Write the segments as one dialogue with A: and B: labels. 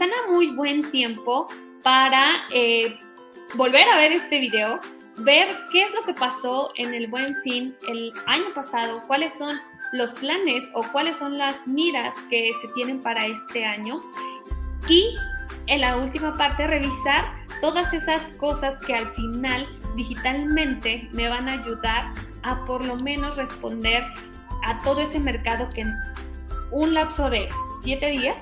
A: están a muy buen tiempo para eh, volver a ver este video, ver qué es lo que pasó en el buen fin el año pasado, cuáles son los planes o cuáles son las miras que se tienen para este año y en la última parte revisar todas esas cosas que al final digitalmente me van a ayudar a por lo menos responder a todo ese mercado que en un lapso de siete días,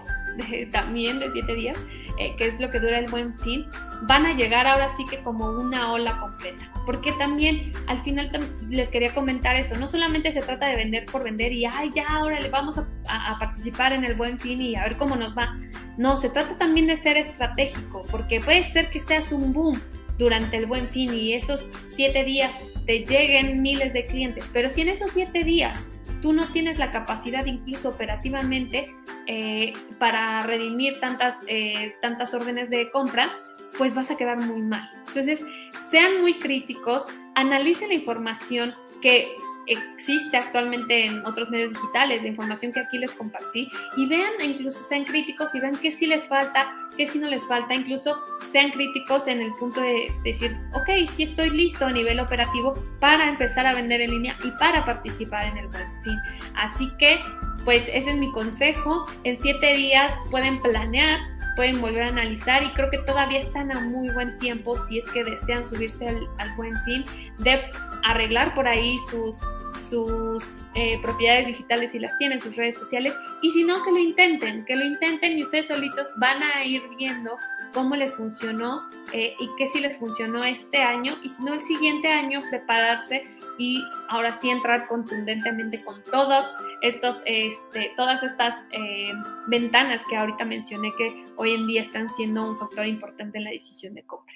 A: también de siete días, eh, que es lo que dura el buen fin, van a llegar ahora sí que como una ola completa. Porque también al final les quería comentar eso, no solamente se trata de vender por vender y, ay, ya, ahora le vamos a participar en el buen fin y a ver cómo nos va. No, se trata también de ser estratégico, porque puede ser que seas un boom durante el buen fin y esos siete días te lleguen miles de clientes, pero si en esos siete días tú no tienes la capacidad incluso operativamente eh, para redimir tantas, eh, tantas órdenes de compra, pues vas a quedar muy mal. Entonces, sean muy críticos, analicen la información que existe actualmente en otros medios digitales, la información que aquí les compartí, y vean, incluso sean críticos y vean qué sí les falta, qué sí no les falta, incluso sean críticos en el punto de decir, ok, sí estoy listo a nivel operativo para empezar a vender en línea y para participar en el buen fin. Así que, pues ese es mi consejo. En siete días pueden planear, pueden volver a analizar y creo que todavía están a muy buen tiempo si es que desean subirse al, al buen fin de arreglar por ahí sus sus eh, propiedades digitales si las tienen, sus redes sociales, y si no, que lo intenten, que lo intenten y ustedes solitos van a ir viendo cómo les funcionó eh, y qué sí les funcionó este año, y si no, el siguiente año prepararse y ahora sí entrar contundentemente con todos estos, este, todas estas eh, ventanas que ahorita mencioné que hoy en día están siendo un factor importante en la decisión de compra.